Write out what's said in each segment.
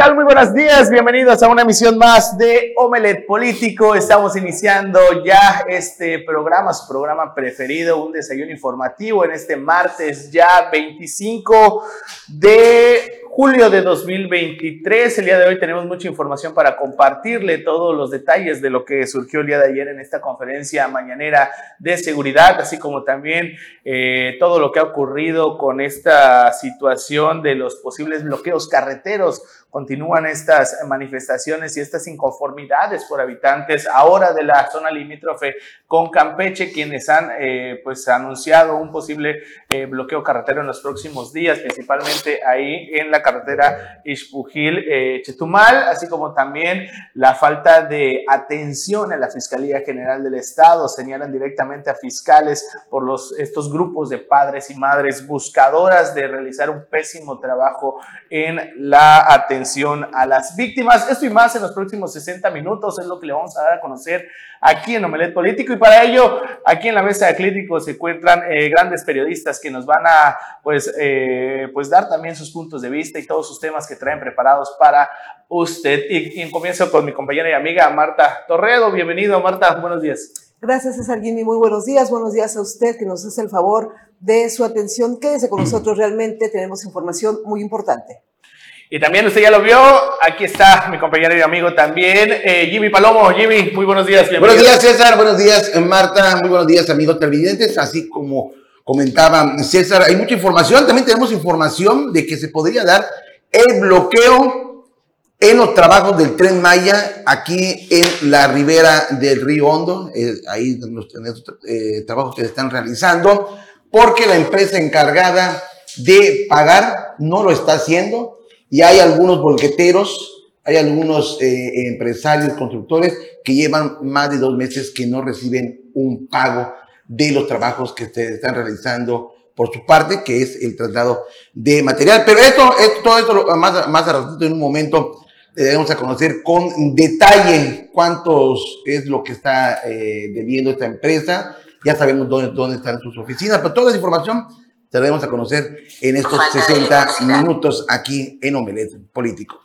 tal? Muy buenos días, bienvenidos a una emisión más de Omelet Político. Estamos iniciando ya este programa, su programa preferido, un desayuno informativo en este martes ya 25 de julio de 2023. El día de hoy tenemos mucha información para compartirle todos los detalles de lo que surgió el día de ayer en esta conferencia mañanera de seguridad, así como también eh, todo lo que ha ocurrido con esta situación de los posibles bloqueos carreteros continúan estas manifestaciones y estas inconformidades por habitantes ahora de la zona limítrofe con Campeche, quienes han eh, pues anunciado un posible eh, bloqueo carretero en los próximos días, principalmente ahí en la carretera Ixpujil-Chetumal, eh, así como también la falta de atención en la Fiscalía General del Estado. Señalan directamente a fiscales por los, estos grupos de padres y madres buscadoras de realizar un pésimo trabajo en la atención a las víctimas. Esto y más en los próximos 60 minutos es lo que le vamos a dar a conocer aquí en Omelet Político. Y para ello, aquí en la mesa de críticos se encuentran eh, grandes periodistas que nos van a pues, eh, pues dar también sus puntos de vista y todos sus temas que traen preparados para usted. Y, y comienzo con mi compañera y amiga Marta Torredo. Bienvenido, Marta. Buenos días. Gracias, César Jimmy. Muy buenos días. Buenos días a usted que nos hace el favor de su atención. Quédese con nosotros. Realmente tenemos información muy importante. Y también usted ya lo vio, aquí está mi compañero y amigo también, eh, Jimmy Palomo. Jimmy, muy buenos días. Buenos días, César. Buenos días, Marta. Muy buenos días, amigos televidentes. Así como comentaba César, hay mucha información. También tenemos información de que se podría dar el bloqueo en los trabajos del tren Maya aquí en la ribera del río Hondo. Eh, ahí los eh, trabajos que se están realizando, porque la empresa encargada de pagar no lo está haciendo y hay algunos bolqueteros, hay algunos eh, empresarios, constructores que llevan más de dos meses que no reciben un pago de los trabajos que se están realizando por su parte, que es el traslado de material. Pero esto, esto todo esto más, más a en un momento debemos a conocer con detalle cuántos es lo que está eh, debiendo esta empresa. Ya sabemos dónde, dónde están sus oficinas, pero toda esa información te a conocer en estos 60 minutos aquí en Omelet Político.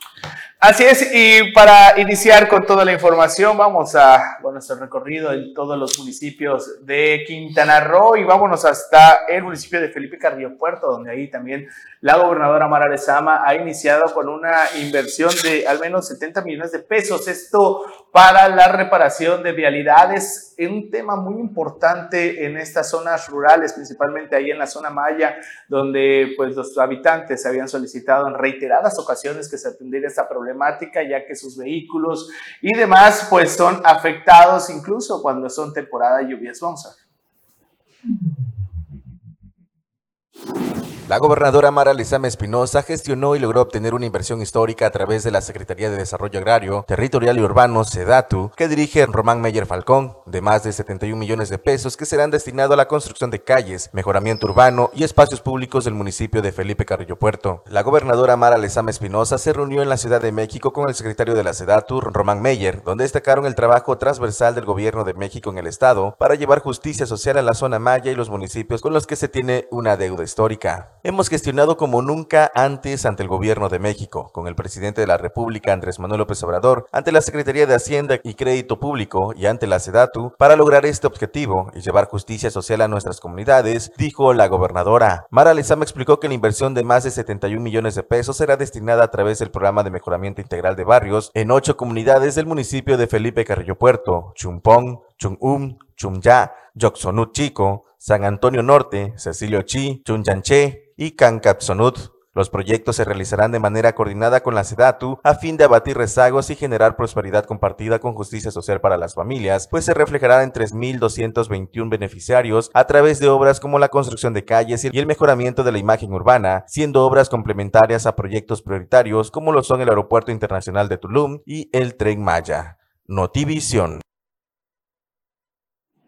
Así es, y para iniciar con toda la información, vamos a nuestro recorrido en todos los municipios de Quintana Roo y vámonos hasta el municipio de Felipe Carrillo Puerto, donde ahí también la gobernadora Mara Lezama ha iniciado con una inversión de al menos 70 millones de pesos. Esto para la reparación de vialidades, un tema muy importante en estas zonas rurales, principalmente ahí en la zona Maya, donde pues los habitantes habían solicitado en reiteradas ocasiones que se atendiera esta problemática, ya que sus vehículos y demás pues son afectados incluso cuando son temporada de lluvias. Vamos. La gobernadora Mara Lizama Espinosa gestionó y logró obtener una inversión histórica a través de la Secretaría de Desarrollo Agrario, Territorial y Urbano, SEDATU, que dirige Román Meyer Falcón, de más de 71 millones de pesos que serán destinados a la construcción de calles, mejoramiento urbano y espacios públicos del municipio de Felipe Carrillo Puerto. La gobernadora Mara Lezama Espinosa se reunió en la Ciudad de México con el secretario de la SEDATU, Román Meyer, donde destacaron el trabajo transversal del gobierno de México en el estado para llevar justicia social a la zona maya y los municipios con los que se tiene una deuda histórica. Hemos gestionado como nunca antes ante el gobierno de México, con el presidente de la República, Andrés Manuel López Obrador, ante la Secretaría de Hacienda y Crédito Público y ante la SEDATU para lograr este objetivo y llevar justicia social a nuestras comunidades, dijo la gobernadora. Mara Lezama explicó que la inversión de más de 71 millones de pesos será destinada a través del programa de mejoramiento integral de barrios en ocho comunidades del municipio de Felipe Carrillo Puerto, Chumpón, Chungum, Chumya, Yoxonut Chico, San Antonio Norte, Cecilio Chi, Chunyanche, y Cancapsonut. Los proyectos se realizarán de manera coordinada con la SEDATU a fin de abatir rezagos y generar prosperidad compartida con justicia social para las familias, pues se reflejará en 3.221 beneficiarios a través de obras como la construcción de calles y el mejoramiento de la imagen urbana, siendo obras complementarias a proyectos prioritarios como lo son el Aeropuerto Internacional de Tulum y el Tren Maya. Notivisión.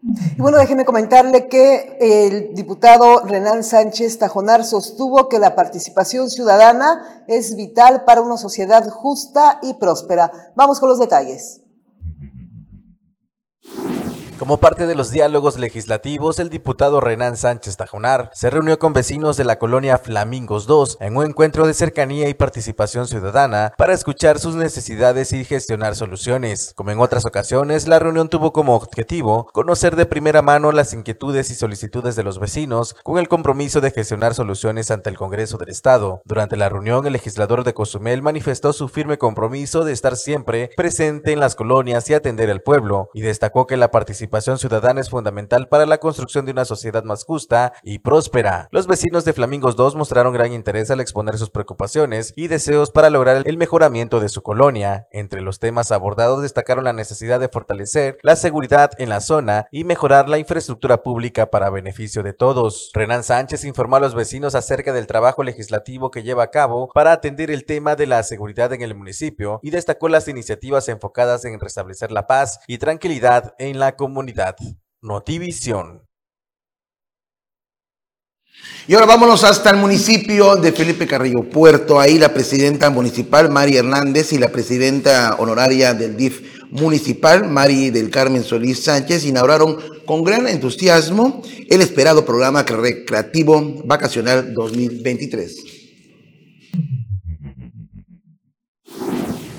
Y bueno, déjeme comentarle que el diputado Renan Sánchez Tajonar sostuvo que la participación ciudadana es vital para una sociedad justa y próspera. Vamos con los detalles. Como parte de los diálogos legislativos, el diputado Renan Sánchez Tajonar se reunió con vecinos de la colonia Flamingos 2 en un encuentro de cercanía y participación ciudadana para escuchar sus necesidades y gestionar soluciones. Como en otras ocasiones, la reunión tuvo como objetivo conocer de primera mano las inquietudes y solicitudes de los vecinos con el compromiso de gestionar soluciones ante el Congreso del Estado. Durante la reunión, el legislador de Cozumel manifestó su firme compromiso de estar siempre presente en las colonias y atender al pueblo, y destacó que la participación participación ciudadana es fundamental para la construcción de una sociedad más justa y próspera. Los vecinos de Flamingos 2 mostraron gran interés al exponer sus preocupaciones y deseos para lograr el mejoramiento de su colonia. Entre los temas abordados destacaron la necesidad de fortalecer la seguridad en la zona y mejorar la infraestructura pública para beneficio de todos. Renan Sánchez informó a los vecinos acerca del trabajo legislativo que lleva a cabo para atender el tema de la seguridad en el municipio y destacó las iniciativas enfocadas en restablecer la paz y tranquilidad en la comunidad Notivisión. Y ahora vámonos hasta el municipio de Felipe Carrillo Puerto. Ahí la presidenta municipal, Mari Hernández, y la presidenta honoraria del DIF municipal, Mari del Carmen Solís Sánchez, inauguraron con gran entusiasmo el esperado programa recreativo vacacional 2023.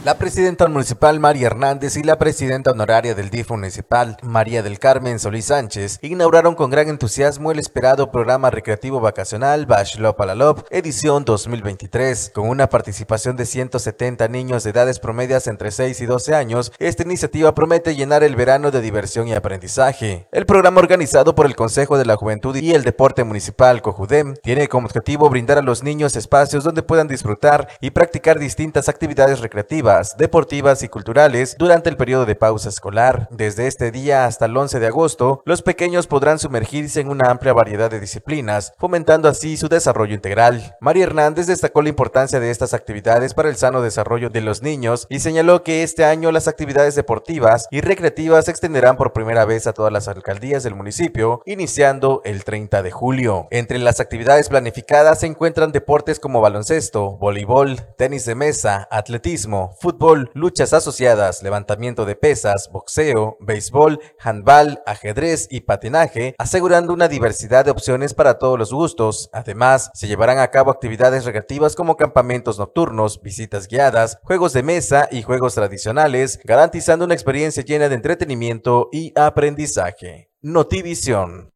La presidenta municipal María Hernández y la presidenta honoraria del DIF municipal María del Carmen Solís Sánchez inauguraron con gran entusiasmo el esperado programa recreativo vacacional Bashlop Alalop edición 2023. Con una participación de 170 niños de edades promedias entre 6 y 12 años, esta iniciativa promete llenar el verano de diversión y aprendizaje. El programa organizado por el Consejo de la Juventud y el Deporte Municipal Cojudem tiene como objetivo brindar a los niños espacios donde puedan disfrutar y practicar distintas actividades recreativas deportivas y culturales durante el periodo de pausa escolar. Desde este día hasta el 11 de agosto, los pequeños podrán sumergirse en una amplia variedad de disciplinas, fomentando así su desarrollo integral. María Hernández destacó la importancia de estas actividades para el sano desarrollo de los niños y señaló que este año las actividades deportivas y recreativas se extenderán por primera vez a todas las alcaldías del municipio, iniciando el 30 de julio. Entre las actividades planificadas se encuentran deportes como baloncesto, voleibol, tenis de mesa, atletismo, fútbol, luchas asociadas, levantamiento de pesas, boxeo, béisbol, handball, ajedrez y patinaje, asegurando una diversidad de opciones para todos los gustos. Además, se llevarán a cabo actividades recreativas como campamentos nocturnos, visitas guiadas, juegos de mesa y juegos tradicionales, garantizando una experiencia llena de entretenimiento y aprendizaje. Notivisión.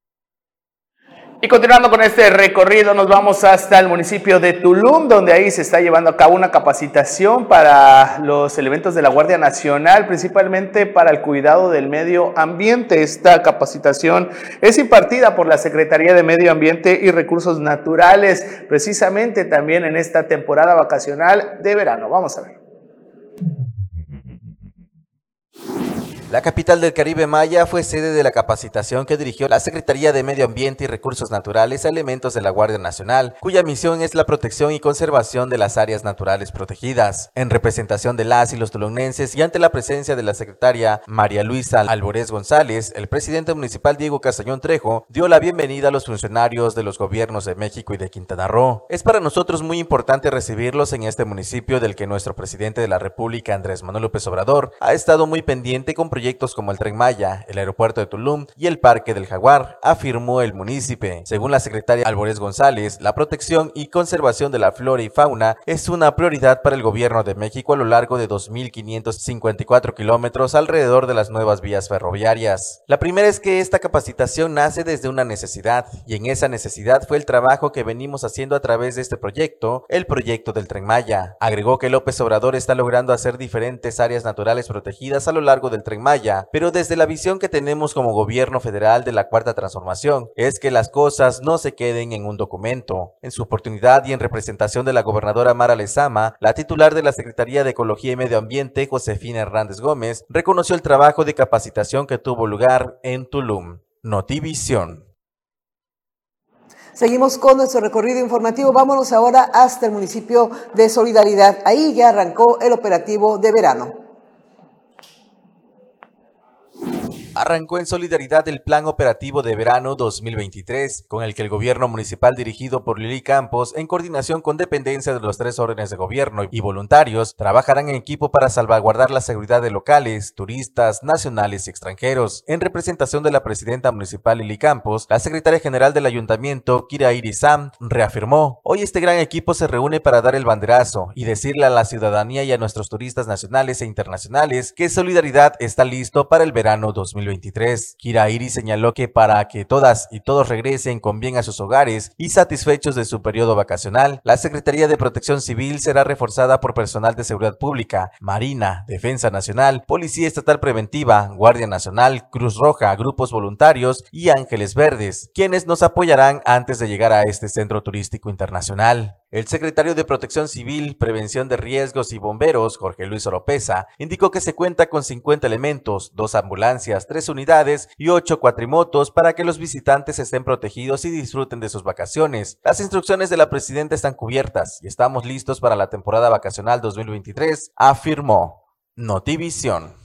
Y continuando con este recorrido, nos vamos hasta el municipio de Tulum, donde ahí se está llevando a cabo una capacitación para los elementos de la Guardia Nacional, principalmente para el cuidado del medio ambiente. Esta capacitación es impartida por la Secretaría de Medio Ambiente y Recursos Naturales, precisamente también en esta temporada vacacional de verano. Vamos a ver. La capital del Caribe Maya fue sede de la capacitación que dirigió la Secretaría de Medio Ambiente y Recursos Naturales a elementos de la Guardia Nacional, cuya misión es la protección y conservación de las áreas naturales protegidas. En representación de las y los tulonenses y ante la presencia de la secretaria María Luisa Alborez González, el presidente municipal Diego Castañón Trejo dio la bienvenida a los funcionarios de los gobiernos de México y de Quintana Roo. Es para nosotros muy importante recibirlos en este municipio del que nuestro presidente de la República, Andrés Manuel López Obrador, ha estado muy pendiente con proyectos proyectos como el Tren Maya, el aeropuerto de Tulum y el Parque del Jaguar, afirmó el municipio. Según la secretaria Álvarez González, la protección y conservación de la flora y fauna es una prioridad para el gobierno de México a lo largo de 2.554 kilómetros alrededor de las nuevas vías ferroviarias. La primera es que esta capacitación nace desde una necesidad, y en esa necesidad fue el trabajo que venimos haciendo a través de este proyecto, el proyecto del Tren Maya. Agregó que López Obrador está logrando hacer diferentes áreas naturales protegidas a lo largo del Tren Maya pero desde la visión que tenemos como gobierno federal de la Cuarta Transformación, es que las cosas no se queden en un documento. En su oportunidad y en representación de la gobernadora Mara Lezama, la titular de la Secretaría de Ecología y Medio Ambiente, Josefina Hernández Gómez, reconoció el trabajo de capacitación que tuvo lugar en Tulum. Notivisión. Seguimos con nuestro recorrido informativo. Vámonos ahora hasta el municipio de Solidaridad. Ahí ya arrancó el operativo de verano. Arrancó en solidaridad el Plan Operativo de Verano 2023, con el que el gobierno municipal dirigido por Lili Campos, en coordinación con dependencias de los tres órdenes de gobierno y voluntarios, trabajarán en equipo para salvaguardar la seguridad de locales, turistas, nacionales y extranjeros. En representación de la presidenta municipal Lili Campos, la secretaria general del ayuntamiento, Kira Irisam, reafirmó, hoy este gran equipo se reúne para dar el banderazo y decirle a la ciudadanía y a nuestros turistas nacionales e internacionales que Solidaridad está listo para el verano 2023. 2023. Kira Iris señaló que para que todas y todos regresen con bien a sus hogares y satisfechos de su periodo vacacional, la Secretaría de Protección Civil será reforzada por personal de seguridad pública, Marina, Defensa Nacional, Policía Estatal Preventiva, Guardia Nacional, Cruz Roja, grupos voluntarios y Ángeles Verdes, quienes nos apoyarán antes de llegar a este centro turístico internacional. El secretario de Protección Civil, Prevención de Riesgos y Bomberos, Jorge Luis Oropesa, indicó que se cuenta con 50 elementos, dos ambulancias, tres unidades y ocho cuatrimotos para que los visitantes estén protegidos y disfruten de sus vacaciones. Las instrucciones de la presidenta están cubiertas y estamos listos para la temporada vacacional 2023, afirmó. Notivisión.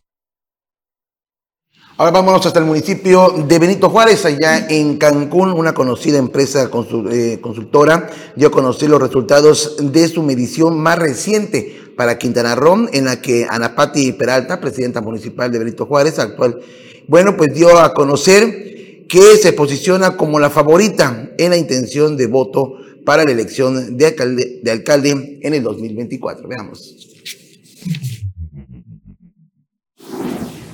Ahora vámonos hasta el municipio de Benito Juárez, allá en Cancún, una conocida empresa eh, consultora dio a conocer los resultados de su medición más reciente para Quintana Roo, en la que Anapati Peralta, presidenta municipal de Benito Juárez, actual, bueno, pues dio a conocer que se posiciona como la favorita en la intención de voto para la elección de alcalde, de alcalde en el 2024. Veamos.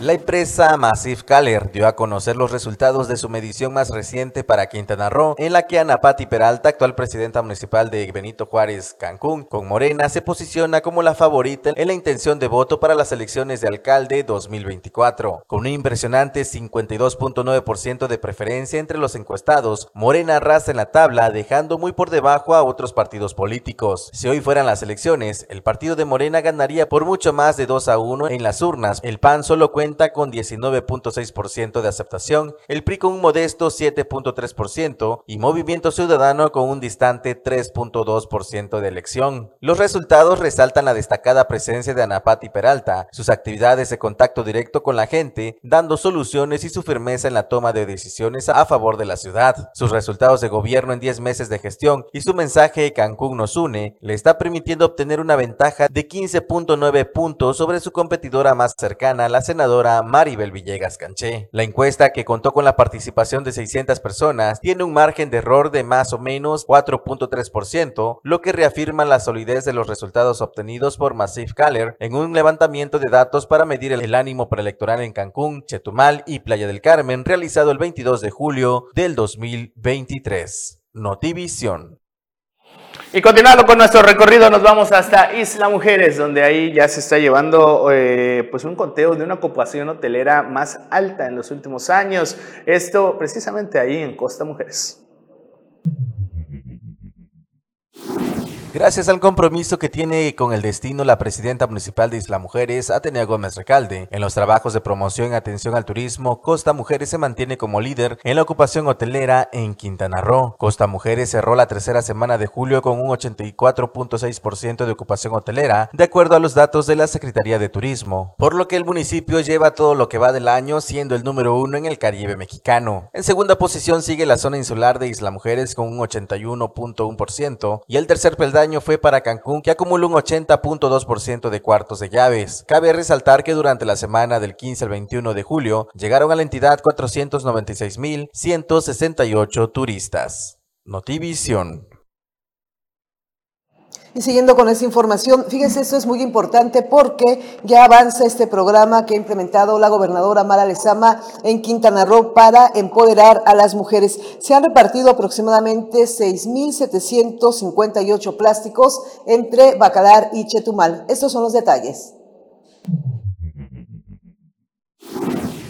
La empresa Massive Caller dio a conocer los resultados de su medición más reciente para Quintana Roo, en la que Ana Patti Peralta, actual presidenta municipal de Benito Juárez, Cancún, con Morena, se posiciona como la favorita en la intención de voto para las elecciones de alcalde 2024. Con un impresionante 52.9% de preferencia entre los encuestados, Morena arrasa en la tabla, dejando muy por debajo a otros partidos políticos. Si hoy fueran las elecciones, el partido de Morena ganaría por mucho más de 2 a 1 en las urnas. El PAN solo cuenta con 19.6% de aceptación, el PRI con un modesto 7.3% y Movimiento Ciudadano con un distante 3.2% de elección. Los resultados resaltan la destacada presencia de Anapati Peralta, sus actividades de contacto directo con la gente, dando soluciones y su firmeza en la toma de decisiones a favor de la ciudad. Sus resultados de gobierno en 10 meses de gestión y su mensaje Cancún nos une le está permitiendo obtener una ventaja de 15.9 puntos sobre su competidora más cercana, la senadora Maribel Villegas Canché. La encuesta, que contó con la participación de 600 personas, tiene un margen de error de más o menos 4.3%, lo que reafirma la solidez de los resultados obtenidos por Massive Caller en un levantamiento de datos para medir el ánimo preelectoral en Cancún, Chetumal y Playa del Carmen realizado el 22 de julio del 2023. Notivisión. Y continuando con nuestro recorrido, nos vamos hasta Isla Mujeres, donde ahí ya se está llevando eh, pues un conteo de una ocupación hotelera más alta en los últimos años. Esto precisamente ahí en Costa Mujeres. Gracias al compromiso que tiene con el destino la presidenta municipal de Isla Mujeres, Atenea Gómez Recalde, en los trabajos de promoción y atención al turismo, Costa Mujeres se mantiene como líder en la ocupación hotelera en Quintana Roo. Costa Mujeres cerró la tercera semana de julio con un 84.6% de ocupación hotelera, de acuerdo a los datos de la Secretaría de Turismo, por lo que el municipio lleva todo lo que va del año siendo el número uno en el Caribe mexicano. En segunda posición sigue la zona insular de Isla Mujeres con un 81.1% y el tercer peldaño año fue para Cancún, que acumuló un 80.2% de cuartos de llaves. Cabe resaltar que durante la semana del 15 al 21 de julio llegaron a la entidad 496.168 turistas. Notivisión. Y siguiendo con esta información, fíjense, esto es muy importante porque ya avanza este programa que ha implementado la gobernadora Mara Lezama en Quintana Roo para empoderar a las mujeres. Se han repartido aproximadamente 6.758 plásticos entre Bacalar y Chetumal. Estos son los detalles.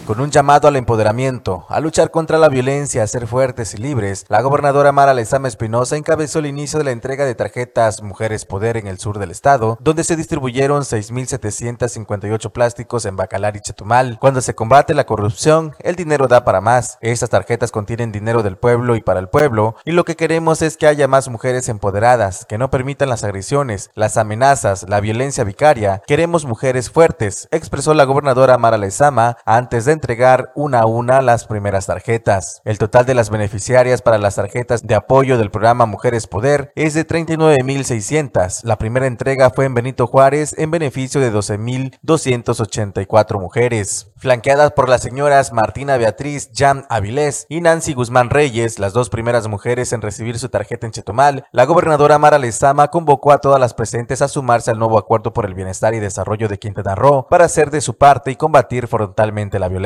Con un llamado al empoderamiento, a luchar contra la violencia, a ser fuertes y libres, la gobernadora Mara Lezama Espinosa encabezó el inicio de la entrega de tarjetas Mujeres Poder en el sur del estado, donde se distribuyeron 6.758 plásticos en Bacalar y Chetumal. Cuando se combate la corrupción, el dinero da para más. Estas tarjetas contienen dinero del pueblo y para el pueblo, y lo que queremos es que haya más mujeres empoderadas, que no permitan las agresiones, las amenazas, la violencia vicaria. Queremos mujeres fuertes, expresó la gobernadora Mara Lezama antes de entregar una a una las primeras tarjetas. El total de las beneficiarias para las tarjetas de apoyo del programa Mujeres Poder es de 39.600. La primera entrega fue en Benito Juárez en beneficio de 12.284 mujeres. Flanqueadas por las señoras Martina Beatriz Jan Avilés y Nancy Guzmán Reyes, las dos primeras mujeres en recibir su tarjeta en Chetumal, la gobernadora Mara Lezama convocó a todas las presentes a sumarse al nuevo acuerdo por el bienestar y desarrollo de Quintana Roo para hacer de su parte y combatir frontalmente la violencia.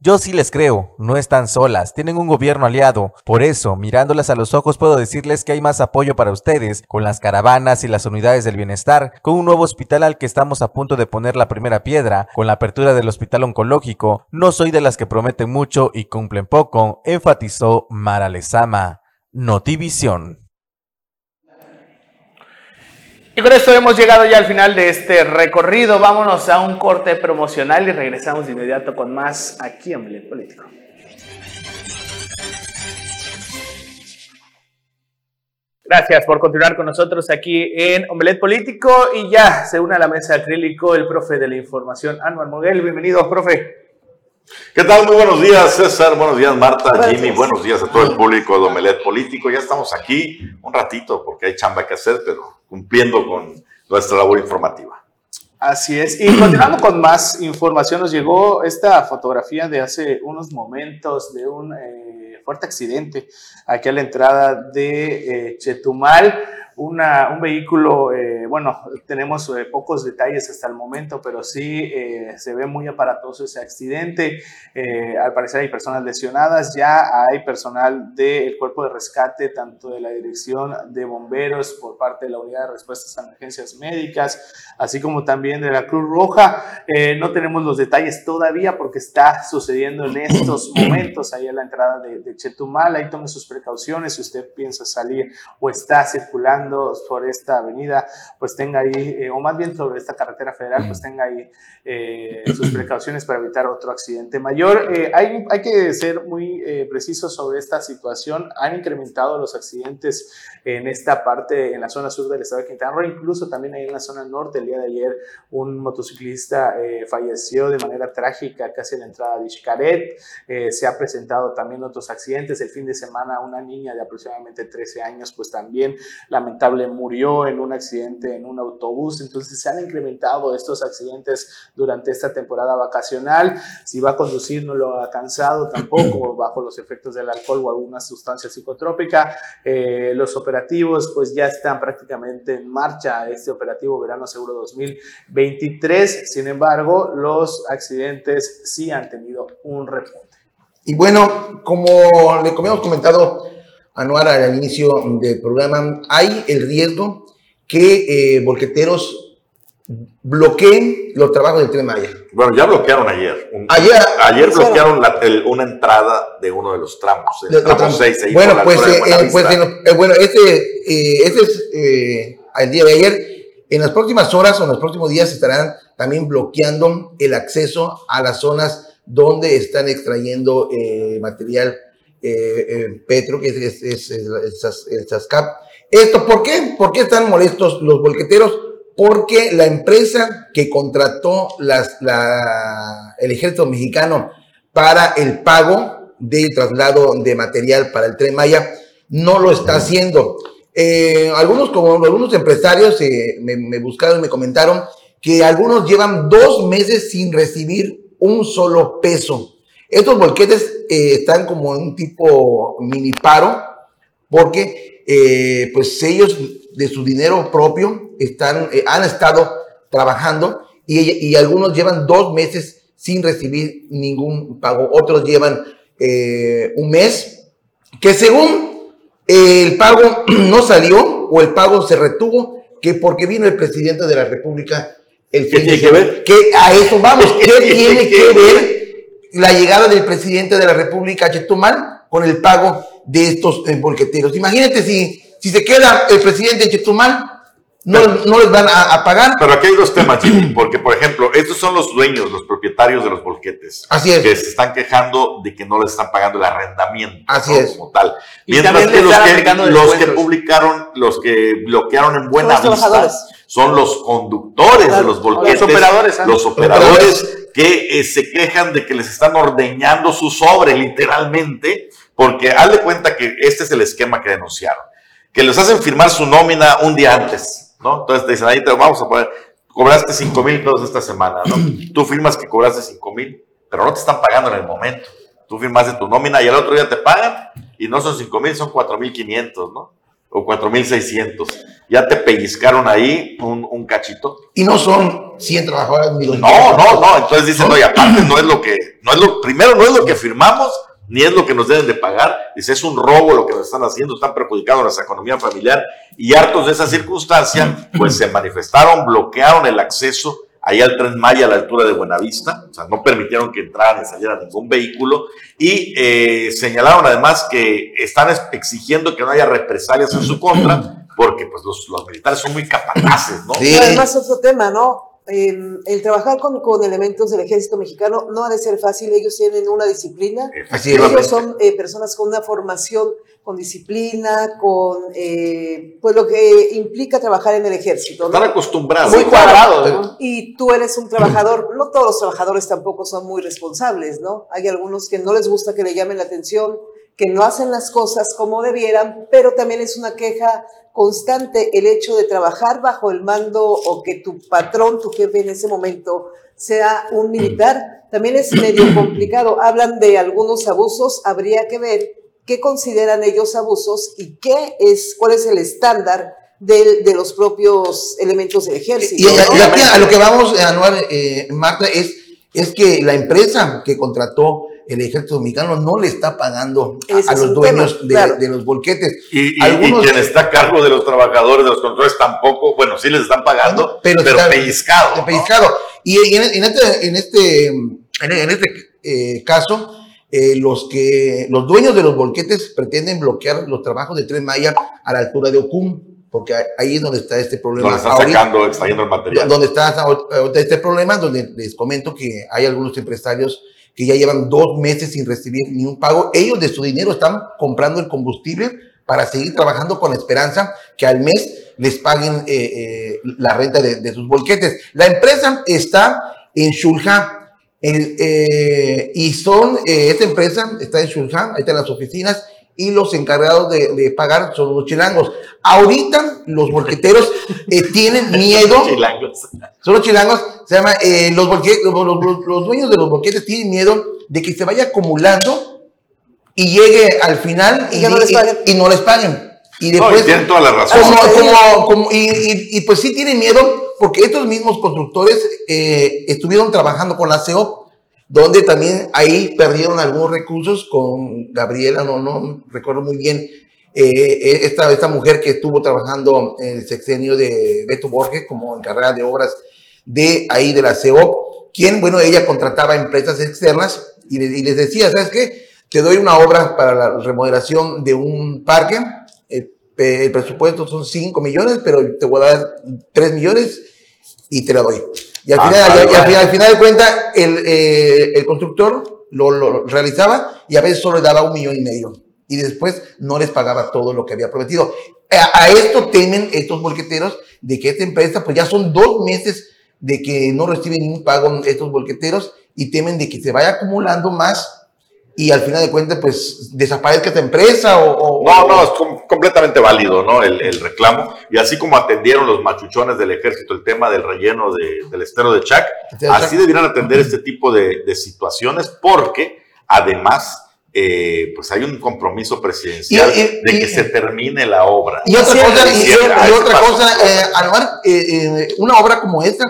Yo sí les creo, no están solas, tienen un gobierno aliado. Por eso, mirándolas a los ojos, puedo decirles que hay más apoyo para ustedes con las caravanas y las unidades del bienestar, con un nuevo hospital al que estamos a punto de poner la primera piedra, con la apertura del hospital oncológico. No soy de las que prometen mucho y cumplen poco, enfatizó Mara Lezama. Notivisión. Y con esto hemos llegado ya al final de este recorrido. Vámonos a un corte promocional y regresamos de inmediato con más aquí en Milet Político. Gracias por continuar con nosotros aquí en Omelet Político y ya se une a la mesa acrílico el profe de la información, Anual Moguel. Bienvenido, profe. ¿Qué tal? Muy buenos días, César. Buenos días, Marta, Jimmy. Buenos días a todo el público de Omelet Político. Ya estamos aquí un ratito porque hay chamba que hacer, pero cumpliendo con nuestra labor informativa. Así es. Y continuando con más información, nos llegó esta fotografía de hace unos momentos de un eh, fuerte accidente aquí a la entrada de eh, Chetumal una, un vehículo, eh, bueno, tenemos eh, pocos detalles hasta el momento, pero sí eh, se ve muy aparatoso ese accidente. al parecer hay personas lesionadas, ya hay personal del cuerpo de rescate, tanto de la Dirección de Bomberos por parte de la Unidad de Respuestas a Emergencias Médicas, así como también de la Cruz Roja. no tenemos los detalles todavía porque está sucediendo en estos momentos ahí a la entrada de, de Chetumal. Ahí tome sus precauciones si usted piensa salir o está circulando por esta avenida, pues tenga ahí, eh, o más bien sobre esta carretera federal, pues tenga ahí eh, sus precauciones para evitar otro accidente mayor. Eh, hay, hay que ser muy precisos sobre esta situación. Han incrementado los accidentes en esta parte, en la zona sur del estado de Quintana Roo, incluso también ahí en la zona norte. El día de ayer un motociclista falleció de manera trágica casi en la entrada de Xcaret. se ha presentado también otros accidentes. El fin de semana una niña de aproximadamente 13 años, pues también lamentablemente murió en un accidente en un autobús. Entonces se han incrementado estos accidentes durante esta temporada vacacional. Si va a conducir no lo ha cansado tampoco bajo los efectos del alcohol o alguna sustancia psicotrópica. Eh, los operativos pues ya están prácticamente en marcha. Este operativo verano seguro 2023. Sin embargo, los accidentes sí han tenido un repunte. Y bueno, como le habíamos comentado Anuar al inicio del programa, hay el riesgo que eh, volqueteros bloqueen los trabajos del Tren Maya. Bueno, ya bloquearon ayer. ayer, ayer bloquearon una entrada de uno de los tramos, el tramo 6. Bueno, pues, eh, eh, pues bueno, este, este es el día de ayer. En las próximas horas o en los próximos días estarán también bloqueando el acceso a las zonas donde están extrayendo material eh, eh, Petro, que es, el SASCAP. ¿Esto por qué? ¿Por qué están molestos los bolqueteros? Porque la empresa que contrató las, el ejército mexicano para el pago del traslado de material para el tren Maya no lo está haciendo. Eh, algunos, como algunos empresarios me, me buscaron y me comentaron que algunos llevan dos meses sin recibir un solo peso estos bolquetes eh, están como en un tipo mini paro, porque eh, pues ellos de su dinero propio están, eh, han estado trabajando y, algunos llevan dos meses sin recibir ningún pago, otros llevan un mes, que según el pago no salió o el pago se retuvo, que porque vino el presidente de la República el ¿Qué tiene que ver? Que a eso vamos, ¿qué tiene que ver la llegada del presidente de la República Chetumal con el pago de estos bolqueteros. Imagínate si, si se queda el presidente en Chetumal, no, no les van a, pagar. Pero aquí hay dos temas, Jimmy, porque por ejemplo, estos son los dueños, los propietarios de los bolquetes. Así es. Que se están quejando de que no les están pagando el arrendamiento. Así es. Como tal. Mientras que los, que los que publicaron, los que bloquearon en buena vista son los conductores de los volquetes, los operadores, los operadores que eh, se quejan de que les están ordeñando su sobre, literalmente, porque hazle cuenta que este es el esquema que denunciaron, que les hacen firmar su nómina un día antes, ¿no? Entonces te dicen, ahí te vamos a poner, cobraste 5 mil pesos esta semana, ¿no? Tú firmas que cobraste 5 mil, pero no te están pagando en el momento. Tú firmaste tu nómina y al otro día te pagan y no son 5 mil, son 4 mil 500, ¿no? O 4 mil 600. Ya te pellizcaron ahí un, un cachito. Y no son 100 trabajadores No, no, no. Entonces dicen, no, y aparte no es lo que, no es lo, primero no es lo que firmamos, ni es lo que nos deben de pagar. Dice, es un robo lo que nos están haciendo, están perjudicando nuestra economía familiar. Y hartos de esa circunstancia, pues se manifestaron, bloquearon el acceso ahí al tren Maya a la altura de Buenavista, o sea, no permitieron que entrara ni saliera ningún vehículo y eh, señalaron además que están exigiendo que no haya represalias en su contra porque pues los, los militares son muy capaces, ¿no? Y además otro tema, ¿no? Eh, el trabajar con, con, elementos del ejército mexicano no ha de ser fácil, ellos tienen una disciplina, ellos son eh, personas con una formación, con disciplina, con eh, pues lo que implica trabajar en el ejército. ¿no? Están acostumbrados. Muy cuadrados. ¿no? Y tú eres un trabajador, no todos los trabajadores tampoco son muy responsables, ¿no? Hay algunos que no les gusta que le llamen la atención, que no hacen las cosas como debieran, pero también es una queja constante el hecho de trabajar bajo el mando o que tu patrón, tu jefe en ese momento sea un militar, también es medio complicado. Hablan de algunos abusos, habría que ver qué consideran ellos abusos y qué es, cuál es el estándar de, de los propios elementos del ejército. Y, y, y aquí a lo que vamos, Anuar, eh, Marta, es, es que la empresa que contrató el ejército dominicano no le está pagando a, a los dueños tema, de, claro. de, los volquetes. Y, y, Algunos, y, quien está a cargo de los trabajadores de los controles tampoco, bueno, sí les están pagando, pero, pero está, pellizcado. ¿no? Pellizcado. Y en, en, este, en este, en este eh, caso, eh, los, que, los dueños de los volquetes pretenden bloquear los trabajos de Tren Maya a la altura de Ocum porque ahí es donde está este problema. Donde está sacando, extrayendo el material. Donde está este problema, donde les comento que hay algunos empresarios que ya llevan dos meses sin recibir ni un pago. Ellos de su dinero están comprando el combustible para seguir trabajando con la esperanza que al mes les paguen eh, eh, la renta de, de, sus volquetes. La empresa está en Shulja eh, y son, esta empresa está en Shulja, ahí están las oficinas y los encargados de, de, pagar son los chilangos. Ahorita los volqueteros eh, tienen miedo. chilangos. Son los chilangos. Se llama, eh, los, los, los, los, dueños de los volquetes tienen miedo de que se vaya acumulando y llegue al final y, y, no, les y, y no les paguen. Y después, no, tienen toda la razón. Como, como, como, y, pues sí tienen miedo porque estos mismos constructores eh, estuvieron trabajando con la CEOP donde también ahí perdieron algunos recursos con Gabriela, no, no recuerdo muy bien, eh, esta, esta mujer que estuvo trabajando en el sexenio de Beto Borges como encargada de obras de ahí de la CEO, quien, bueno, ella contrataba empresas externas y les, y les decía, ¿sabes qué? Te doy una obra para la remodelación de un parque, el, el presupuesto son 5 millones, pero te voy a dar 3 millones y te la doy. Y al, ah, final, vale, y al final de cuentas, el, eh, el constructor lo, lo, realizaba y a veces solo le daba un millón y medio. Y después no les pagaba todo lo que había prometido. A, a esto temen estos bolqueteros de que esta empresa, pues ya son dos meses de que no reciben ningún pago estos bolqueteros y temen de que se vaya acumulando más y al final de cuentas, pues, desaparezca esta empresa o... o no, no, es com completamente válido, ¿no? El, el, reclamo. Y así como atendieron los machuchones del ejército el tema del relleno de, del estero de Chac, así debieran atender este tipo de, de situaciones porque, además, eh, pues hay un compromiso presidencial y, y, de que y, se termine la obra. Y otra cosa, y, otra cosa eh, Alvar, eh, eh, una obra como esta,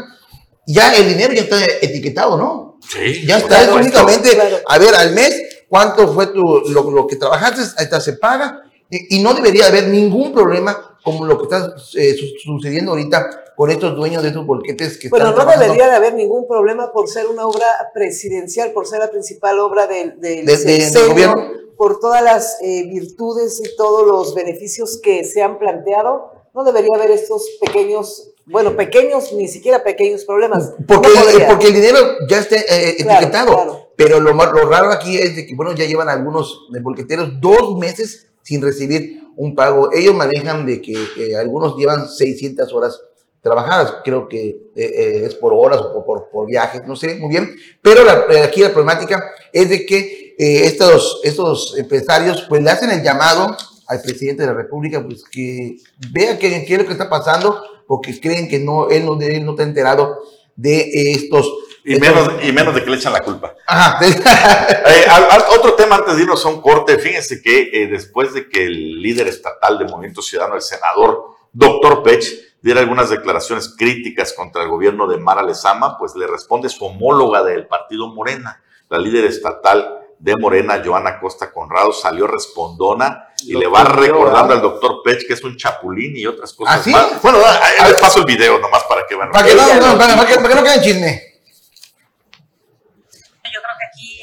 ya el dinero ya está etiquetado, ¿no? Sí. Ya está, es únicamente, claro. a ver, al mes cuánto fue tu, lo, lo que trabajaste, hasta se paga, y, y, no debería haber ningún problema como lo que está eh, sucediendo ahorita con estos dueños de estos bolquetes que bueno, están no debería de haber ningún problema por ser una obra presidencial, por ser la principal obra del, del, de, de, del gobierno, por todas las eh, virtudes y todos los beneficios que se han planteado, no debería haber estos pequeños bueno, pequeños, ni siquiera pequeños problemas. Porque, no porque el dinero ya está eh, etiquetado. Claro, claro. Pero lo, lo, raro aquí es de que, bueno, ya llevan algunos bolqueteros dos meses sin recibir un pago. Ellos manejan de que, que algunos llevan 600 horas trabajadas. Creo que eh, eh, es por horas o por, por, viajes, no sé muy bien. Pero la, eh, aquí la problemática es de que estos, estos empresarios pues le hacen el llamado al presidente de la República pues que vea qué, qué es lo que está pasando porque creen que no, él no, él no está enterado de estos y menos, y menos de que le echan la culpa. Ajá. eh, otro tema antes de irnos a un corte. Fíjense que eh, después de que el líder estatal de Movimiento Ciudadano, el senador Doctor Pech, diera algunas declaraciones críticas contra el gobierno de Mara Lezama, pues le responde su homóloga del partido Morena, la líder estatal de Morena, Joana Costa Conrado, salió respondona y le va recordando al doctor Pech que es un chapulín y otras cosas ¿Ah, sí? más. Bueno, ahí les paso el video nomás para que vean. Para que no, no, para, que, para que no queden chisme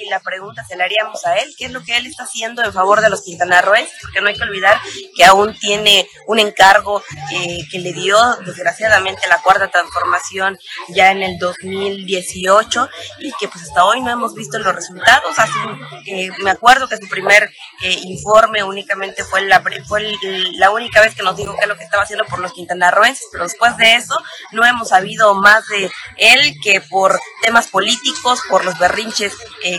la pregunta se la haríamos a él, qué es lo que él está haciendo en favor de los quintanarroenses, porque no hay que olvidar que aún tiene un encargo eh, que le dio desgraciadamente la cuarta transformación ya en el 2018 y que pues hasta hoy no hemos visto los resultados. Así, eh, me acuerdo que su primer eh, informe únicamente fue, la, fue la única vez que nos dijo qué es lo que estaba haciendo por los quintanarroenses, pero después de eso no hemos sabido más de él que por temas políticos, por los berrinches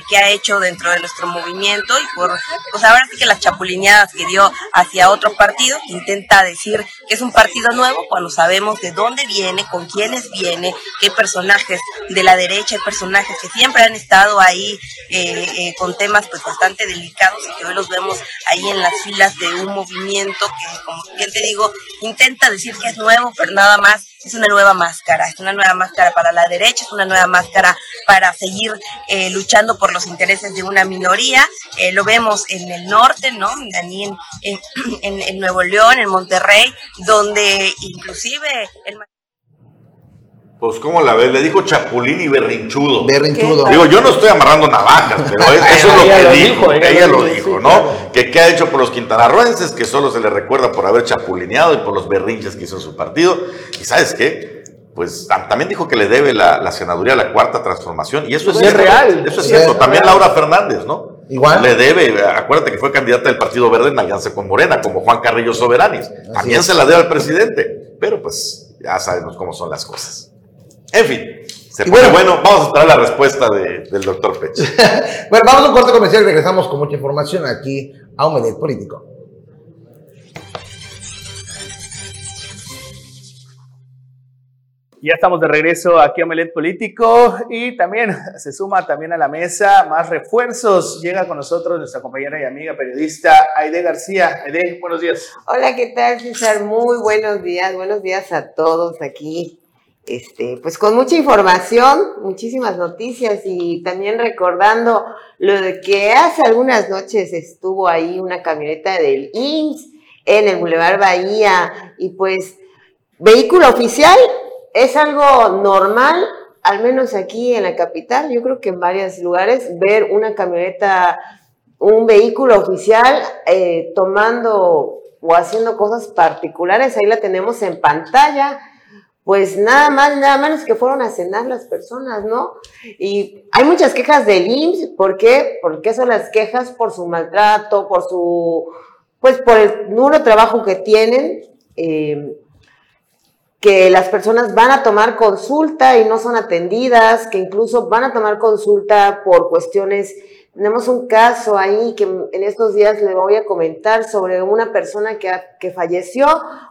que hecho dentro de nuestro movimiento y por, pues ahora sí que las chapulineadas que dio hacia otro partido, que intenta decir que es un partido nuevo cuando sabemos de dónde viene, con quiénes viene, qué personajes de la derecha, hay personajes que siempre han estado ahí eh, eh, con temas pues bastante delicados y que hoy los vemos ahí en las filas de un movimiento que, como bien te digo, intenta decir que es nuevo, pero nada más es una nueva máscara, es una nueva máscara para la derecha, es una nueva máscara para seguir eh, luchando por los intereses de una minoría. Eh, lo vemos en el norte, ¿no? En, en, en, Nuevo León, en Monterrey, donde inclusive el pues, ¿cómo la ves? Le dijo chapulín y berrinchudo. Berrinchudo. Digo, yo no estoy amarrando navajas, pero eso es lo que dijo. Ella, lo dijo, ¿no? Que qué ha hecho por los quintanarroenses, que solo se le recuerda por haber chapulineado y por los berrinches que hizo su partido. Y ¿sabes qué? Pues también dijo que le debe la, senaduría a la cuarta transformación. Y eso es, es real. Eso es cierto. También Laura Fernández, ¿no? Igual. Le debe, acuérdate que fue candidata del Partido Verde en alianza con Morena, como Juan Carrillo Soberanis. También se la debe al presidente. Pero pues ya sabemos cómo son las cosas. En fin, se bueno, bueno, vamos a esperar la respuesta del doctor Pech. bueno, vamos a un corte comercial y regresamos con mucha información aquí a Omelet Político. Ya estamos de regreso aquí a Omelet Político y también se suma también a la mesa más refuerzos. Llega con nosotros nuestra compañera y amiga periodista Aide García. Aide, buenos días. Hola, ¿qué tal, César? Muy buenos días. Buenos días a todos aquí este, pues con mucha información, muchísimas noticias y también recordando lo de que hace algunas noches estuvo ahí una camioneta del IMSS en el Boulevard Bahía y pues vehículo oficial es algo normal, al menos aquí en la capital, yo creo que en varios lugares, ver una camioneta, un vehículo oficial eh, tomando o haciendo cosas particulares, ahí la tenemos en pantalla pues nada más, nada menos que fueron a cenar las personas, ¿no? Y hay muchas quejas del IMSS, ¿por qué? Porque son las quejas por su maltrato, por su, pues por el duro trabajo que tienen, eh, que las personas van a tomar consulta y no son atendidas, que incluso van a tomar consulta por cuestiones tenemos un caso ahí que en estos días le voy a comentar sobre una persona que, que falleció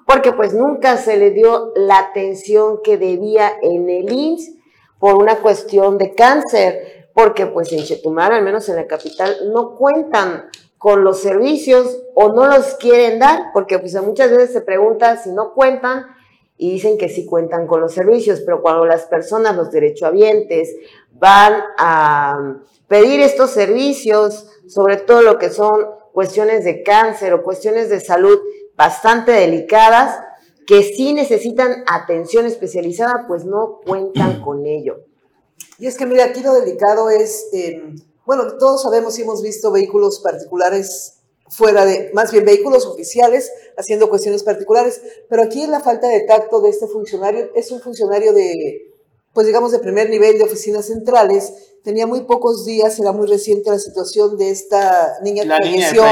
porque pues nunca se le dio la atención que debía en el IMSS por una cuestión de cáncer, porque pues en Chetumal, al menos en la capital, no cuentan con los servicios o no los quieren dar, porque pues muchas veces se pregunta si no cuentan y dicen que sí cuentan con los servicios, pero cuando las personas, los derechohabientes, van a pedir estos servicios, sobre todo lo que son cuestiones de cáncer o cuestiones de salud bastante delicadas, que sí necesitan atención especializada, pues no cuentan con ello. Y es que, mira, aquí lo delicado es, em, bueno, todos sabemos y hemos visto vehículos particulares fuera de, más bien vehículos oficiales haciendo cuestiones particulares, pero aquí la falta de tacto de este funcionario es un funcionario de, pues digamos, de primer nivel de oficinas centrales, tenía muy pocos días, era muy reciente la situación de esta niña que falleció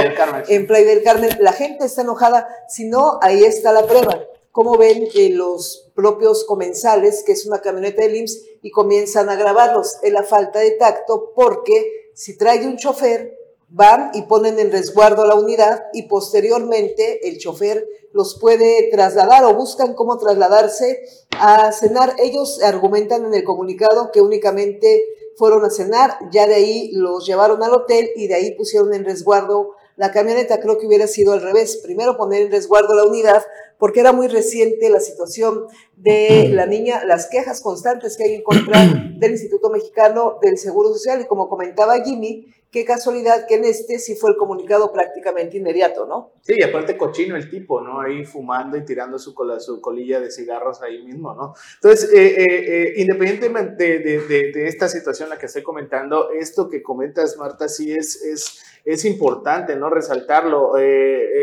en Playa del Carmen. La gente está enojada, si no, ahí está la prueba. cómo ven eh, los propios comensales, que es una camioneta del IMSS, y comienzan a grabarlos. en la falta de tacto porque si trae un chofer, van y ponen en resguardo a la unidad y posteriormente el chofer los puede trasladar o buscan cómo trasladarse a cenar. Ellos argumentan en el comunicado que únicamente fueron a cenar, ya de ahí los llevaron al hotel y de ahí pusieron en resguardo la camioneta. Creo que hubiera sido al revés. Primero poner en resguardo la unidad porque era muy reciente la situación de la niña, las quejas constantes que hay en contra del Instituto Mexicano del Seguro Social y como comentaba Jimmy, qué casualidad que en este sí fue el comunicado prácticamente inmediato, ¿no? Sí, y aparte cochino el tipo, ¿no? Ahí fumando y tirando su, colilla de cigarros ahí mismo, ¿no? Entonces, eh, eh, eh, independientemente de, de, de, esta situación la que estoy comentando, esto que comentas, Marta, sí es, es, importante, ¿no? Resaltarlo,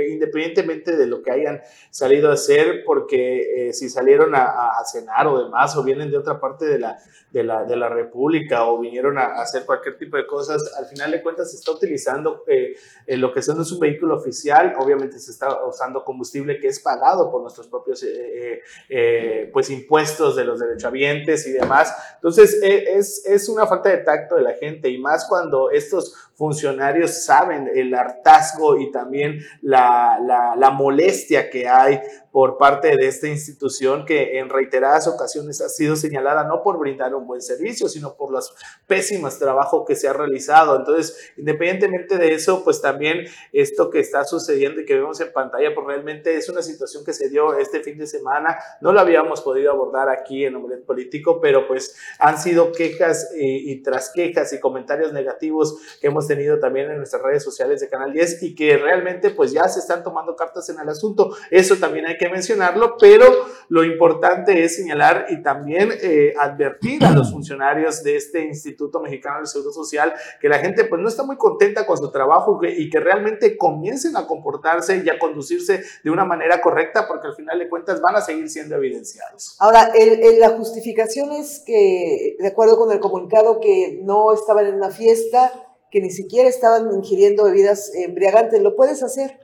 independientemente de lo que hayan salido a hacer, porque si salieron a, cenar o demás, o vienen de otra parte de la, de la, de la República, o vinieron a, a hacer cualquier tipo de cosas, al final de cuentas se está utilizando eh, lo que son es un vehículo oficial, obviamente se está usando combustible que es pagado por nuestros propios eh, eh, pues impuestos de los derechohabientes y demás. Entonces es, es una falta de tacto de la gente y más cuando estos funcionarios saben el hartazgo y también la, la, la molestia que hay por parte de esta institución que en reiteradas ocasiones ha sido señalada no por brindar un buen servicio, sino por los pésimos trabajos que se ha realizado. Entonces, independientemente de eso, pues también esto que está sucediendo y que vemos en pantalla, pues realmente es una situación que se dio este fin de semana. No lo habíamos podido abordar aquí en Omelet Político, pero pues han sido quejas y, y tras quejas y comentarios negativos que hemos tenido también en nuestras redes sociales de Canal 10 y que realmente pues ya se están tomando cartas en el asunto. Eso también hay que mencionarlo, pero lo importante es señalar y también eh, advertir a los funcionarios de este Instituto Mexicano del Seguro Social que la gente pues no está muy contenta con su trabajo y que realmente comiencen a comportarse y a conducirse de una manera correcta porque al final de cuentas van a seguir siendo evidenciados. Ahora, el, la justificación es que, de acuerdo con el comunicado, que no estaban en una fiesta, que ni siquiera estaban ingiriendo bebidas embriagantes, ¿lo puedes hacer?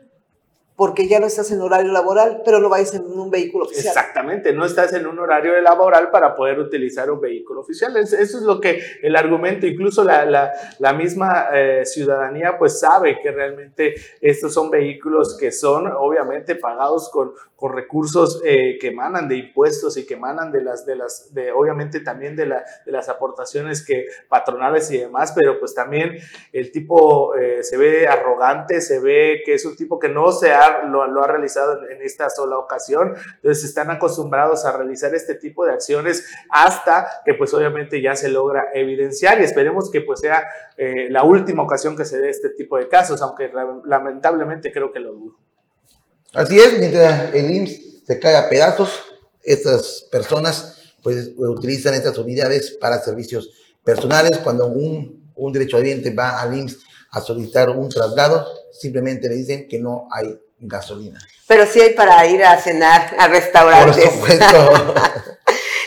Porque ya no estás en horario laboral, pero no vayas en un vehículo oficial. Exactamente, no estás en un horario laboral para poder utilizar un vehículo oficial. Eso es lo que el argumento, incluso la, la, la misma eh, ciudadanía pues sabe que realmente estos son vehículos que son obviamente pagados con, con recursos eh, que emanan de impuestos y que emanan de las, de las, de obviamente también de, la, de las aportaciones que patronales y demás, pero pues también el tipo eh, se ve arrogante, se ve que es un tipo que no se ha lo, ha realizado en esta sola ocasión. Entonces están acostumbrados a realizar este tipo de acciones hasta que pues obviamente ya se logra evidenciar y esperemos que pues sea eh, la última ocasión que se dé este tipo de casos, aunque lamentablemente creo que lo dudo. Así es, mientras el IMSS se cae a pedazos, estas personas pues utilizan estas unidades para servicios personales. Cuando un, un derecho va al IMSS a solicitar un traslado, simplemente le dicen que no hay gasolina. Pero sí hay para ir a cenar a restaurantes. Por supuesto.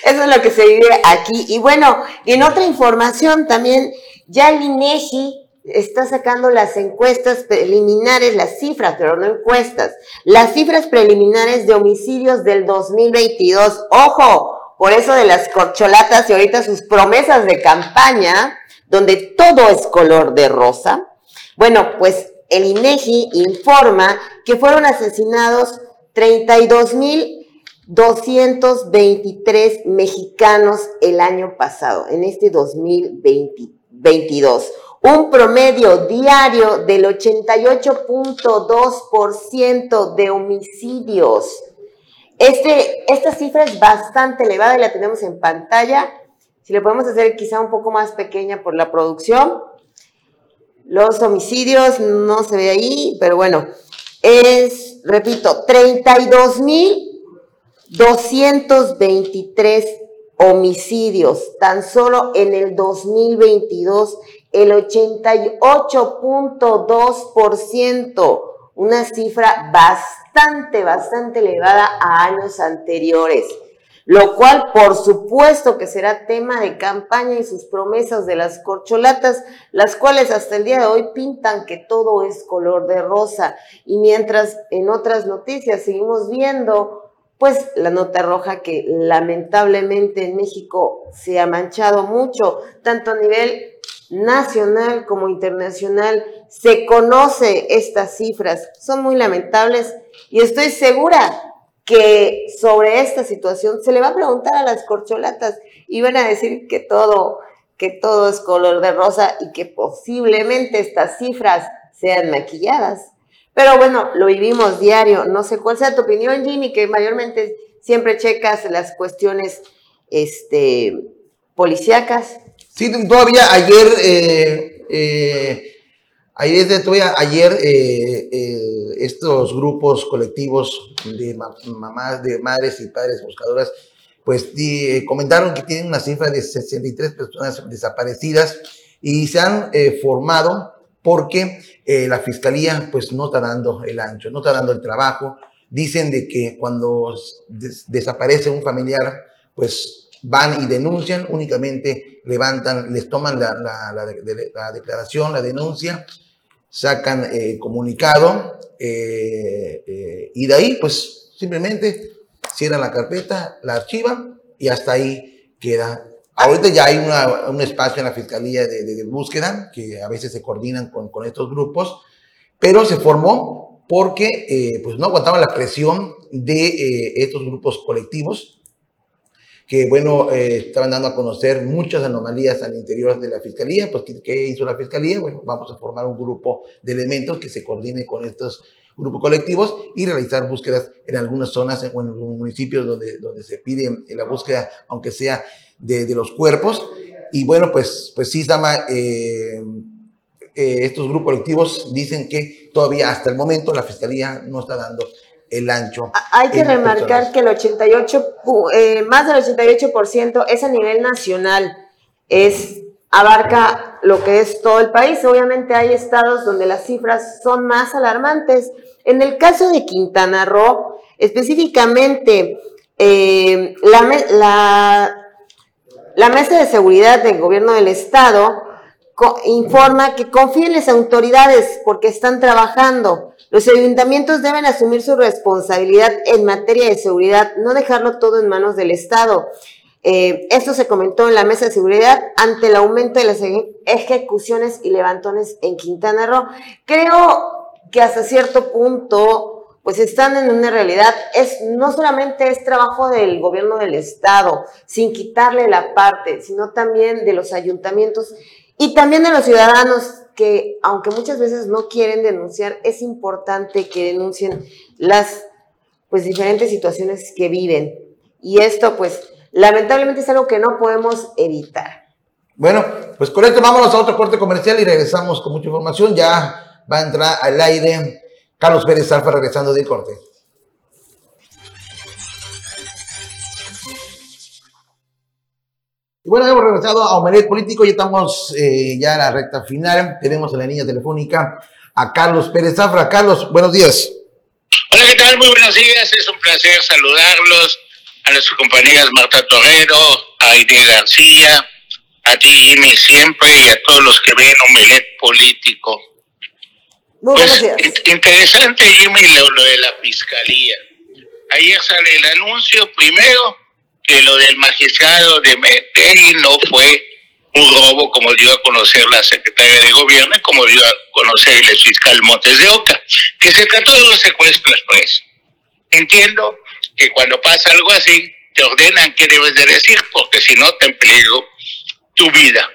Eso es lo que se vive aquí. Y bueno, en otra información también, ya el INEGI está sacando las encuestas preliminares, las cifras, pero no encuestas, las cifras preliminares de homicidios del 2022. Ojo, por eso de las corcholatas y ahorita sus promesas de campaña, donde todo es color de rosa. Bueno, pues el INEGI informa que fueron asesinados 32.223 mexicanos el año pasado, en este 2022. Un promedio diario del 88.2% de homicidios. Este, esta cifra es bastante elevada y la tenemos en pantalla. Si le podemos hacer quizá un poco más pequeña por la producción. Los homicidios no se ve ahí, pero bueno, es, repito, 32.223 homicidios, tan solo en el 2022, el 88.2%, una cifra bastante, bastante elevada a años anteriores lo cual por supuesto que será tema de campaña y sus promesas de las corcholatas, las cuales hasta el día de hoy pintan que todo es color de rosa. Y mientras en otras noticias seguimos viendo pues la nota roja que lamentablemente en México se ha manchado mucho, tanto a nivel nacional como internacional. Se conoce estas cifras, son muy lamentables y estoy segura que sobre esta situación se le va a preguntar a las corcholatas y van a decir que todo, que todo es color de rosa y que posiblemente estas cifras sean maquilladas. Pero bueno, lo vivimos diario. No sé cuál sea tu opinión, Jimmy, que mayormente siempre checas las cuestiones este, policíacas. Sí, todavía ayer, eh, eh, ayer, todavía ayer eh, eh, estos grupos colectivos de mamás, de madres y padres buscadoras, pues comentaron que tienen una cifra de 63 personas desaparecidas y se han formado porque eh, la fiscalía pues no está dando el ancho, no está dando el trabajo. Dicen de que cuando desaparece un familiar, pues van y denuncian, únicamente levantan, les toman la, la, declaración, la denuncia, sacan eh, comunicado eh, y de ahí pues simplemente cierran la carpeta, la archivan y hasta ahí queda. Ahorita ya hay un espacio en la Fiscalía de, Búsqueda, que a veces se coordinan con, con estos grupos, pero se formó porque eh, pues no aguantaban la presión de eh, estos grupos colectivos, que bueno, eh, estaban dando a conocer muchas anomalías al interior de la Fiscalía, pues ¿qué, hizo la Fiscalía? Bueno, vamos a formar un grupo de elementos que se coordine con estos grupos colectivos y realizar búsquedas en algunas zonas o en algunos municipios donde, donde se pide la búsqueda, aunque sea de, los cuerpos. Y bueno, pues, pues sí, Sama, eh, eh, estos grupos colectivos dicen que todavía hasta el momento la Fiscalía no está dando el ancho. Hay que remarcar que el 88, eh, más del 88% es a nivel nacional, es abarca lo que es todo el país. Obviamente hay estados donde las cifras son más alarmantes. En el caso de Quintana Roo, específicamente, la, la, la Mesa de Seguridad del Gobierno del Estado informa que confíen en las autoridades porque están trabajando. Los ayuntamientos deben asumir su responsabilidad en materia de seguridad, no dejarlo todo en manos del Estado. Eh, esto se comentó en la mesa de seguridad ante el aumento de las ejecuciones y levantones en Quintana Roo. Creo que hasta cierto punto pues están en una realidad, es, no solamente es trabajo del gobierno del Estado, sin quitarle la parte, sino también de los ayuntamientos y también de los ciudadanos que, aunque muchas veces no quieren denunciar, es importante que denuncien las pues diferentes situaciones que viven. Y esto pues lamentablemente es algo que no podemos evitar. Bueno, pues con esto vámonos a otro corte comercial y regresamos con mucha información. Ya va a entrar al aire Carlos Pérez Alfa regresando de corte. Y bueno, hemos regresado a Omelet Político y estamos eh, ya en la recta final. Tenemos en la línea telefónica a Carlos Pérez Zafra. Carlos, buenos días. Hola, ¿qué tal? Muy buenos días. Es un placer saludarlos a nuestras compañeras Marta Torrero, a Irene García, a ti Jimmy siempre y a todos los que ven Omelet Político pues, interesante, Jimmy, lo, de la fiscalía. Ayer sale el anuncio, primero, que lo del magistrado de Metegui no fue un robo como dio a conocer la secretaria de gobierno como dio a conocer el fiscal Montes de Oca, que se trató de un secuestro express. Entiendo que cuando pasa algo así, te ordenan qué debes de decir, porque si no te empleo tu vida.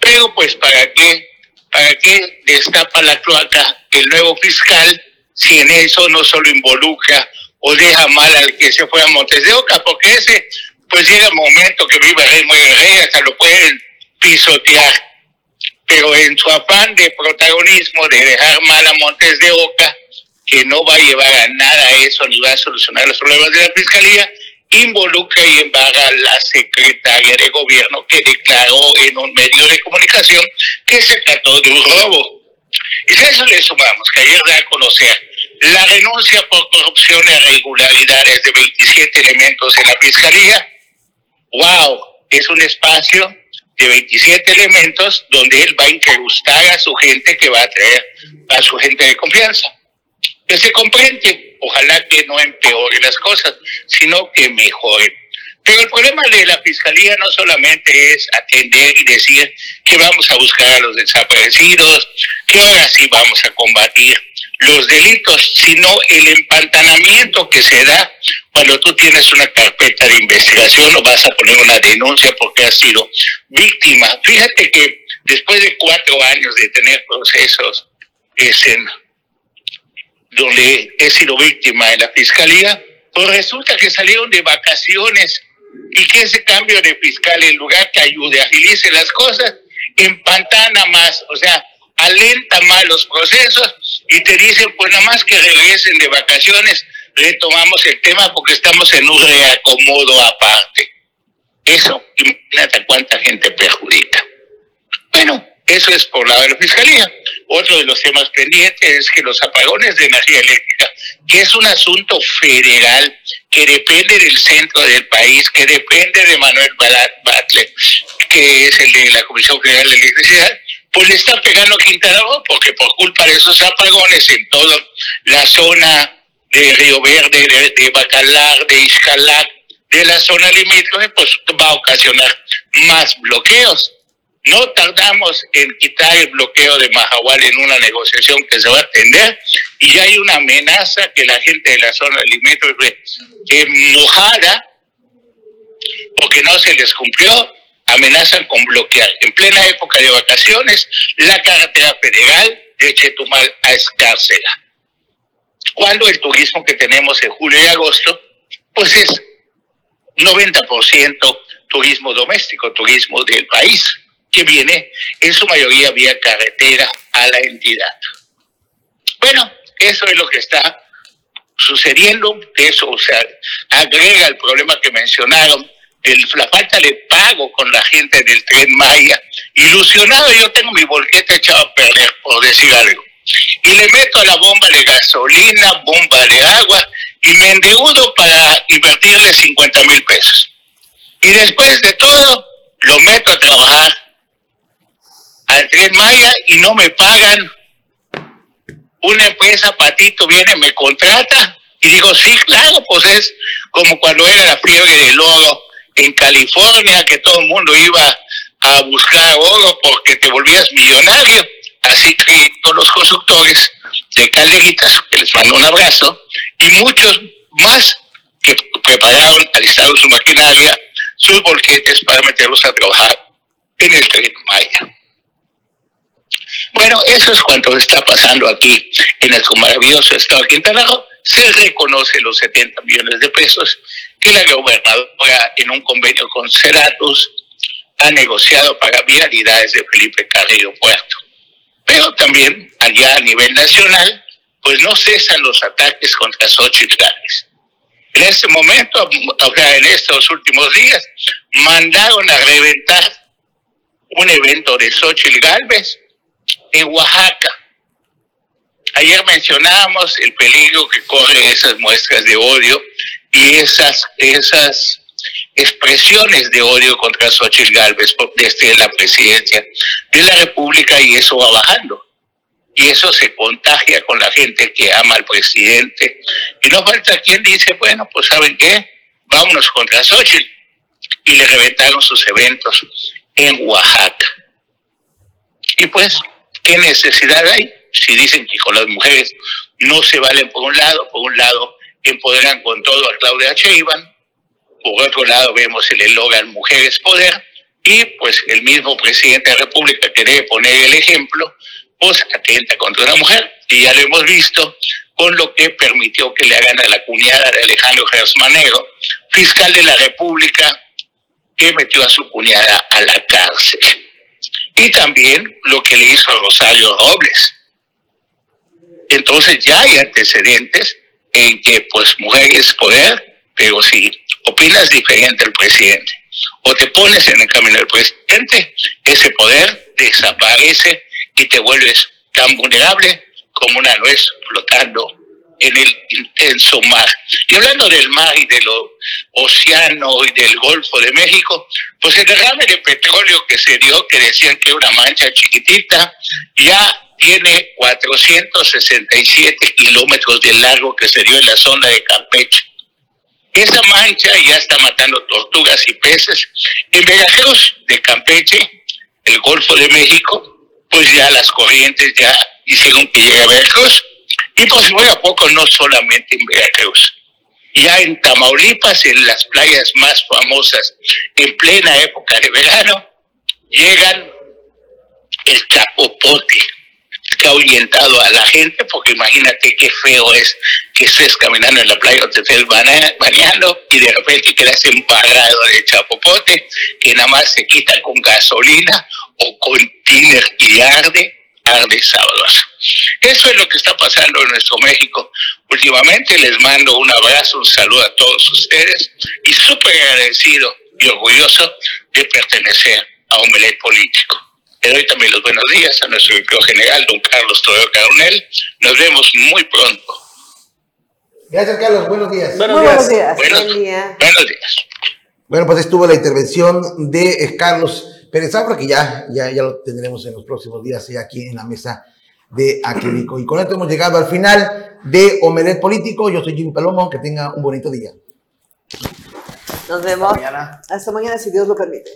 Pero pues, ¿para qué? ¿Para qué destapa la cloaca el nuevo fiscal si en eso no solo involucra o deja mal al que se fue a Montes de Oca, porque ese, pues llega el momento que vive rey, muere rey, hasta lo pueden pisotear. Pero en su afán de protagonismo, de dejar mal a Montes de Oca, que no va a llevar a nada eso ni va a solucionar los problemas de la fiscalía, involucra y embarga a la secretaria de gobierno que declaró en un medio de comunicación que se trató de un robo. Y si a eso le sumamos que ayer da a conocer la renuncia por corrupción e irregularidades de 27 elementos en la Fiscalía, wow, es un espacio de 27 elementos donde él va a incrustar a su gente que va a traer a su gente de confianza. Que se comprende, ojalá que no empeore las cosas, sino que mejore. Pero el problema de la fiscalía no solamente es atender y decir que vamos a buscar a los desaparecidos, que ahora sí vamos a combatir los delitos, sino el empantanamiento que se da cuando tú tienes una carpeta de investigación o vas a poner una denuncia porque has sido víctima. Fíjate que después de cuatro años de tener procesos en, donde he sido víctima en la fiscalía, pues resulta que salieron de vacaciones y que ese cambio de fiscal, en lugar que ayude, agilice las cosas, empantana más, o sea, alenta más los procesos y te dicen, pues nada más que regresen de vacaciones, retomamos el tema porque estamos en un reacomodo aparte. Eso, imagínate cuánta gente perjudica. Bueno, eso es por lado de la Fiscalía. Otro de los temas pendientes es que los apagones de energía eléctrica, que es un asunto federal que depende del centro del país, que depende de Manuel Batle, que es el de la Comisión Federal de Electricidad, pues le está pegando Quintana Roo, porque por culpa de esos apagones en toda la zona de Río Verde, de, Bacalar, de Iscalac, de la zona limítrofe, pues va a ocasionar más bloqueos. No tardamos en quitar el bloqueo de Mahahual en una negociación que se va a atender y ya hay una amenaza que la gente de la zona limítrofe enojada porque no se les cumplió, amenazan con bloquear en plena época de vacaciones la carretera federal de Chetumal a Escárcega. Cuando el turismo que tenemos en julio y agosto, pues es 90% turismo doméstico, turismo del país que viene en su mayoría vía carretera a la entidad. Bueno, eso es lo que está sucediendo, eso o sea, agrega el problema que mencionaron de la falta de pago con la gente del tren Maya. Ilusionado, yo tengo mi volqueta echado a perder, por decir algo. Y le meto a la bomba de gasolina, bomba de agua, y me endeudo para invertirle 50 mil pesos. Y después de todo, lo meto a trabajar al Tren Maya y no me pagan. Una empresa, Patito, viene, me contrata y digo, sí, claro, pues es como cuando era la fiebre del oro en California, que todo el mundo iba a buscar oro porque te volvías millonario. Así que todos los constructores de Calderitas, que les mando un abrazo, y muchos más que prepararon, alistaron su maquinaria, sus volquetes para meterlos a trabajar en el tren Maya. Bueno, eso es cuanto está pasando aquí en el maravilloso estado de Quintana Roo. Se reconoce los 70 millones de pesos que la gobernadora en un convenio con Ceratus ha negociado para vialidades de Felipe Carrillo Puerto. Pero también allá a nivel nacional, pues no cesan los ataques contra Xochitl Gálvez. En este momento, o sea, en estos últimos días, mandaron a reventar un evento de Xochitl Gálvez en Oaxaca. Ayer mencionábamos el peligro que corren esas muestras de odio y esas, esas expresiones de odio contra Xochitl Galvez desde la presidencia de la República y eso va bajando. Y eso se contagia con la gente que ama al presidente. Y no falta quien dice, bueno, pues ¿saben qué? Vámonos contra Xochitl. Y le reventaron sus eventos en Oaxaca. Y pues ¿Qué necesidad hay? Si dicen que con las mujeres no se valen por un lado, por un lado empoderan con todo a Claudia Sheinbaum, por otro lado vemos el eslogan Mujeres Poder, y pues el mismo presidente de la República que debe poner el ejemplo, pues atenta contra una mujer, y ya lo hemos visto con lo que permitió que le hagan a la cuñada de Alejandro Gersmanero, fiscal de la República, que metió a su cuñada a la cárcel y también lo que le hizo a Rosario Robles. Entonces ya hay antecedentes en que pues mujeres poder, pero si opinas diferente al presidente o te pones en el camino del presidente, ese poder desaparece y te vuelves tan vulnerable como una nuez flotando en el intenso mar. Y hablando del mar y del océano y del Golfo de México, pues el derrame de petróleo que se dio, que decían que una mancha chiquitita, ya tiene 467 kilómetros de largo que se dio en la zona de Campeche. Esa mancha ya está matando tortugas y peces. En Veracruz de Campeche, el Golfo de México, pues ya las corrientes ya hicieron que llegue a Veracruz. Y pues muy a poco, no solamente en Veracruz. Ya en Tamaulipas, en las playas más famosas, en plena época de verano, llegan el chapopote, que ha ahuyentado a la gente, porque imagínate qué feo es que estés caminando en la playa o te estés bañando y de repente quedas embarrado de chapopote, que nada más se quita con gasolina o con tiner y arde, arde sábados. Eso es lo que está pasando en nuestro México. Últimamente les mando un abrazo, un saludo a todos ustedes y súper agradecido y orgulloso de pertenecer a un Omelet Político. Le doy también los buenos días a nuestro director general, don Carlos Torero Caronel. Nos vemos muy pronto. Gracias, Carlos. Buenos días. Buenos Muy buenos días. días. Buenos, Buen día. buenos días. Bueno, pues estuvo la intervención de Carlos Pérez Zafra, que ya, ya, ya lo tendremos en los próximos días ya aquí en la mesa de Acrílico. Y con esto hemos llegado al final de Omelet Político. Yo soy Jimmy Palomo. Que tenga un bonito día. Nos vemos. Mañana. Hasta mañana, si Dios lo permite.